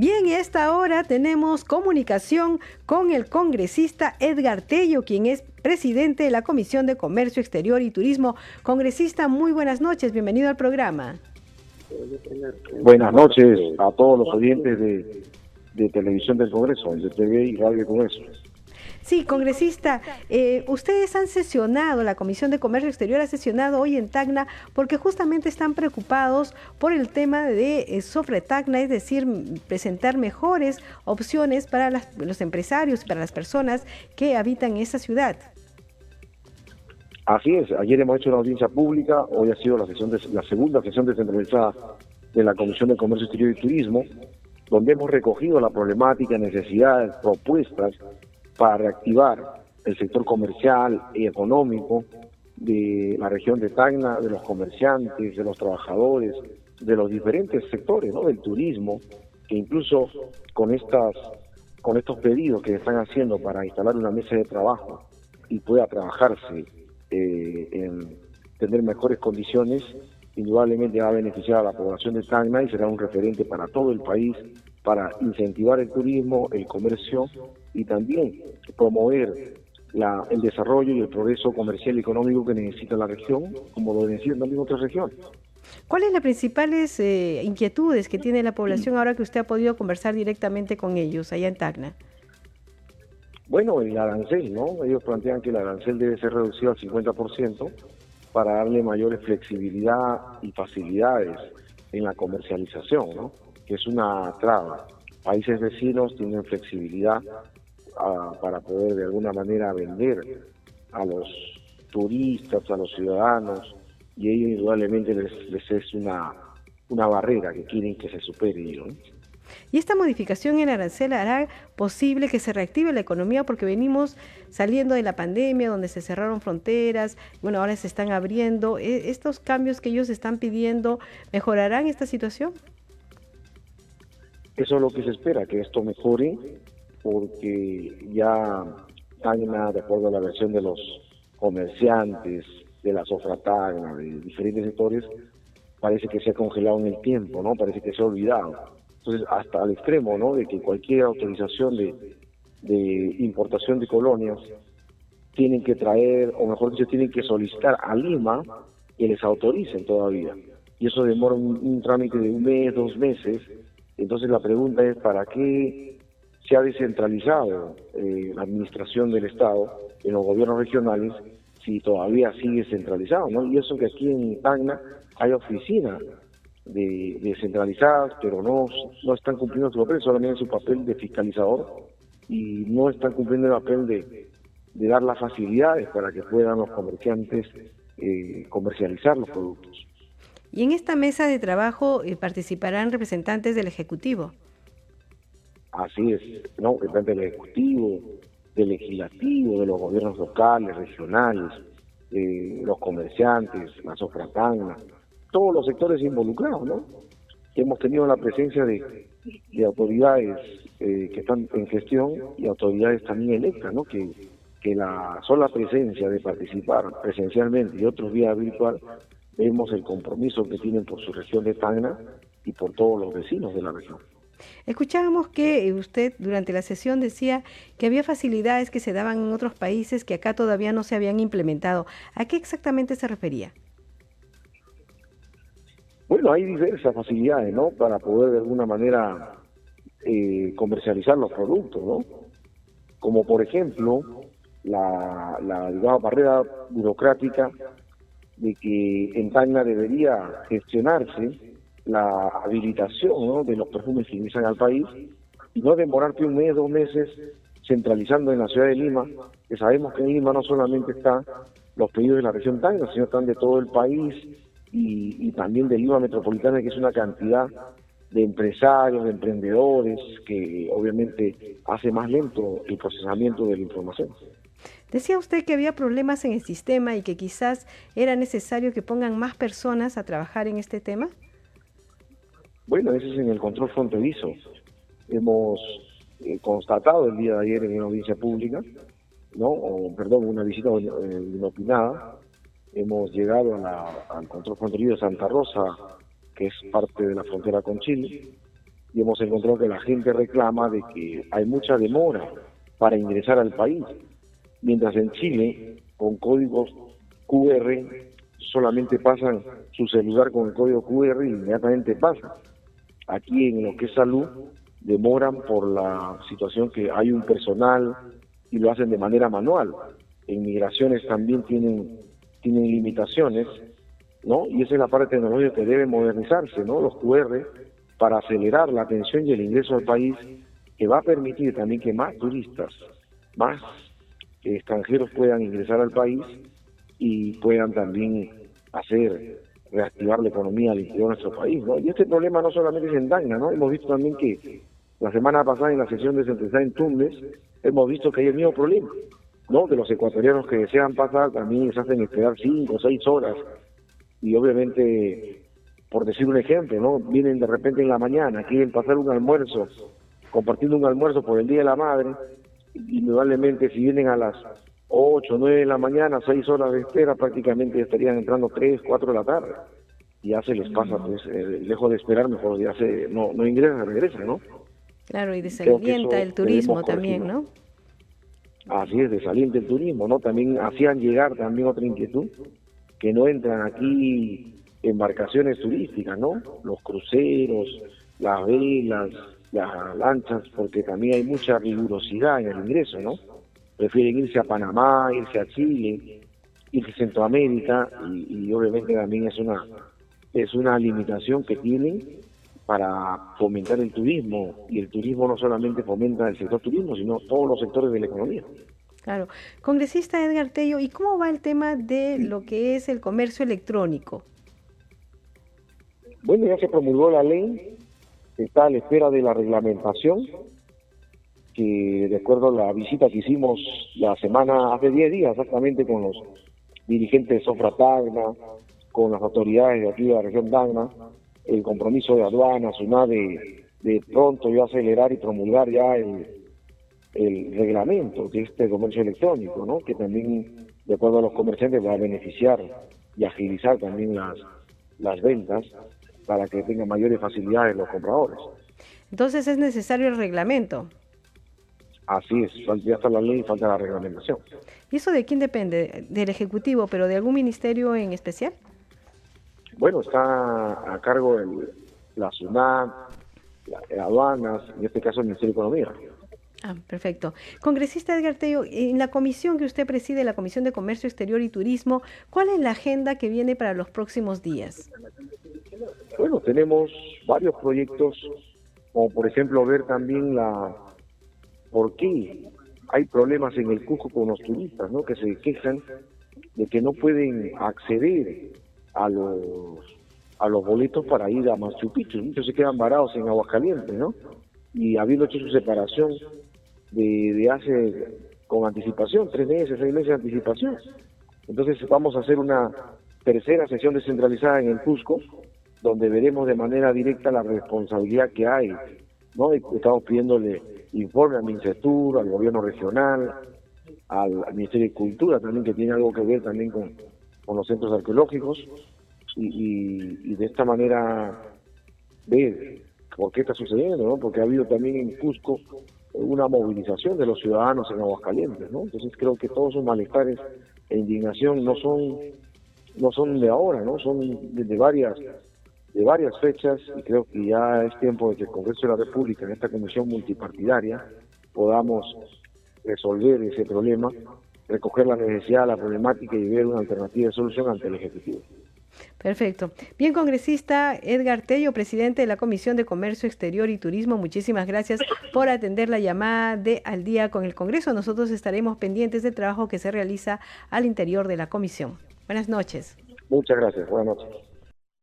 Bien, a esta hora tenemos comunicación con el congresista Edgar Tello, quien es presidente de la Comisión de Comercio Exterior y Turismo. Congresista, muy buenas noches, bienvenido al programa. Buenas noches a todos los oyentes de, de Televisión del Congreso, de TV y Radio del Congreso. Sí, congresista, eh, ustedes han sesionado, la Comisión de Comercio Exterior ha sesionado hoy en Tacna porque justamente están preocupados por el tema de eh, Sofre Tacna, es decir, presentar mejores opciones para los empresarios y para las personas que habitan esa ciudad. Así es, ayer hemos hecho una audiencia pública, hoy ha sido la, sesión de, la segunda sesión descentralizada de la Comisión de Comercio Exterior y Turismo, donde hemos recogido la problemática, necesidades, propuestas para reactivar el sector comercial y económico de la región de Tacna, de los comerciantes, de los trabajadores, de los diferentes sectores, ¿no? del turismo, que incluso con estas con estos pedidos que están haciendo para instalar una mesa de trabajo y pueda trabajarse eh, en tener mejores condiciones, indudablemente va a beneficiar a la población de Tacna y será un referente para todo el país para incentivar el turismo, el comercio y también promover la, el desarrollo y el progreso comercial y económico que necesita la región, como lo necesitan también otras regiones. ¿Cuáles las principales eh, inquietudes que tiene la población ahora que usted ha podido conversar directamente con ellos allá en Tacna? Bueno, el arancel, ¿no? Ellos plantean que el arancel debe ser reducido al 50% para darle mayores flexibilidad y facilidades en la comercialización, ¿no? Que es una traba países vecinos tienen flexibilidad ah, para poder de alguna manera vender a los turistas, a los ciudadanos, y ello indudablemente les, es una, una barrera que quieren que se supere. Y esta modificación en arancel hará posible que se reactive la economía porque venimos saliendo de la pandemia donde se cerraron fronteras, bueno, ahora se están abriendo. ¿E-, ¿Estos cambios que ellos están pidiendo mejorarán esta situación? Eso es lo que se espera, que esto mejore, porque ya Tacna, de acuerdo a la versión de los comerciantes, de la Sofratagna, de diferentes sectores, parece que se ha congelado en el tiempo, ¿no? Parece que se ha olvidado. Entonces, hasta al extremo, ¿no? De que cualquier autorización de, de importación de colonias tienen que traer, o mejor dicho, tienen que solicitar a Lima que les autoricen todavía. Y eso demora un trámite de un mes, dos meses, entonces la pregunta es, ¿para qué se ha descentralizado eh, la administración del Estado en los gobiernos regionales si todavía sigue centralizado? Y eso que aquí en Tacna hay oficinas de, descentralizadas, pero no, no están cumpliendo su papel, solamente su papel de fiscalizador y no están cumpliendo el papel de, de dar las facilidades para que puedan los comerciantes eh, comercializar los productos. Y en esta mesa de trabajo eh, participarán representantes del Ejecutivo. Así es, ¿no? Representantes del Ejecutivo, del Legislativo, de los gobiernos locales, regionales, eh, los comerciantes, la sofratana, todos los sectores involucrados, ¿no? Hemos tenido la presencia de, autoridades eh, que están en gestión y autoridades también electas, ¿no? Que, que la sola presencia de participar presencialmente y otros días virtual vemos el compromiso que tienen por su región de Tacna y por todos los vecinos de la región. Escuchábamos que usted durante la sesión decía que había facilidades que se daban en otros países que acá todavía no se habían implementado. ¿A qué exactamente se refería? Bueno, hay diversas facilidades, ¿no? Para poder de alguna manera eh, comercializar los productos, ¿no? Como por ejemplo la, la barrera burocrática de que en Tacna debería gestionarse la habilitación de los perfumes que ingresan al país y no demorarte un mes, dos meses centralizando en la ciudad de Lima, que sabemos que en Lima no solamente están los pedidos de la región Tacna, sino están de todo el país y, y también de Lima Metropolitana, que es una cantidad de empresarios, de emprendedores, que obviamente hace más lento el procesamiento de la información. Decía usted que había problemas en el sistema y que quizás era necesario que pongan más personas a trabajar en este tema. Bueno, ese es en el control fronterizo. Hemos eh, constatado el día de ayer en una audiencia pública, no, o, perdón, una visita eh, inopinada. Hemos llegado al control fronterizo de Santa Rosa, que es parte de la frontera con Chile, y hemos encontrado que la gente reclama de que hay mucha demora para ingresar al país, mientras en Chile, con códigos QR, solamente pasan su celular con el código QR y inmediatamente pasa. Aquí en lo que es salud, demoran por la situación que hay un personal y lo hacen de manera manual. En migraciones también tienen, tienen limitaciones, ¿no? Y esa es la parte tecnológica que debe modernizarse, ¿no? Los QR para acelerar la atención y el ingreso al país, que va a permitir también que más turistas, más extranjeros puedan ingresar al país y puedan también hacer reactivar la economía al interior de nuestro país, ¿no? Y este problema no solamente es en Dagna, ¿no? Hemos visto también que la semana pasada en la sesión de Central en Tumbes hemos visto que hay el mismo problema, ¿no? Que los ecuatorianos que desean pasar también se hacen esperar cinco o seis horas y obviamente por decir un ejemplo, ¿no? Vienen de repente en la mañana, quieren pasar un almuerzo, compartiendo un almuerzo por el Día de la Madre, indudablemente si vienen a las 8, 9 de la mañana, 6 horas de espera, prácticamente estarían entrando 3, 4 de la tarde. Y ya se les pasa, pues, eh, lejos de esperar, mejor ya se, no, no ingresa, regresa, ¿no? Claro, y desalienta el turismo también, ¿no? Así es, desalienta el turismo, ¿no? También hacían llegar también otra inquietud, que no entran aquí embarcaciones turísticas, ¿no? Los cruceros, las velas, las lanchas, porque también hay mucha rigurosidad en el ingreso, ¿no? Prefieren irse a Panamá, irse a Chile, irse a Centroamérica y, obviamente también es una es una limitación que tienen para fomentar el turismo y el turismo no solamente fomenta el sector turismo, sino todos los sectores de la economía. Claro. Congresista Edgar Tello, ¿y cómo va el tema de lo que es el comercio electrónico? Bueno, ya se promulgó la ley, está a la espera de la reglamentación, que de acuerdo a la visita que hicimos la semana, hace 10 días exactamente, con los dirigentes de Sofra Tagna, con las autoridades de aquí de la región Tagna, el compromiso de aduanas, una de, pronto ya acelerar y promulgar ya el, el reglamento de este comercio electrónico, ¿no? que también, de acuerdo a los comerciantes, va a beneficiar y agilizar también las, las ventas para que tengan mayores facilidades los compradores. Entonces es necesario el reglamento. Así es, ya está la ley y falta la reglamentación. ¿Y eso de quién depende? ¿Del Ejecutivo, pero de algún ministerio en especial? Bueno, está a cargo de la SUNAT, la, aduanas, en este caso el Ministerio de Economía. Ah, perfecto. Congresista Edgar Tello, en la comisión que usted preside, la Comisión de Comercio Exterior y Turismo, ¿cuál es la agenda que viene para los próximos días? Bueno, tenemos varios proyectos, como por ejemplo ver también la por qué hay problemas en el Cusco con los turistas, ¿no? Que se quejan de que no pueden acceder a los a los boletos para ir a Machu Picchu. Muchos se quedan varados en Aguascalientes, ¿no? Y habiendo hecho su separación de, de hace con anticipación, tres meses, seis meses de anticipación. Entonces vamos a hacer una tercera sesión descentralizada en el Cusco, donde veremos de manera directa la responsabilidad que hay. ¿no? Estamos pidiéndole informe al Ministerio, al gobierno regional, al, Ministerio de Cultura también, que tiene algo que ver también con, con los centros arqueológicos, y, de esta manera ver por qué está sucediendo, ¿no? porque ha habido también en Cusco una movilización de los ciudadanos en Aguascalientes, ¿no? Entonces creo que todos esos malestares e indignación no son no son de ahora, ¿no? Son de varias de varias fechas y creo que ya es tiempo de que el Congreso de la República, en esta comisión multipartidaria, podamos resolver ese problema, recoger la necesidad, la problemática y ver una alternativa de solución ante el Ejecutivo. Perfecto. Bien, congresista Edgar Tello, presidente de la Comisión de Comercio Exterior y Turismo, muchísimas gracias por atender la llamada de Al día con el Congreso. Nosotros estaremos pendientes del trabajo que se realiza al interior de la comisión. Buenas noches. Muchas gracias. Buenas noches.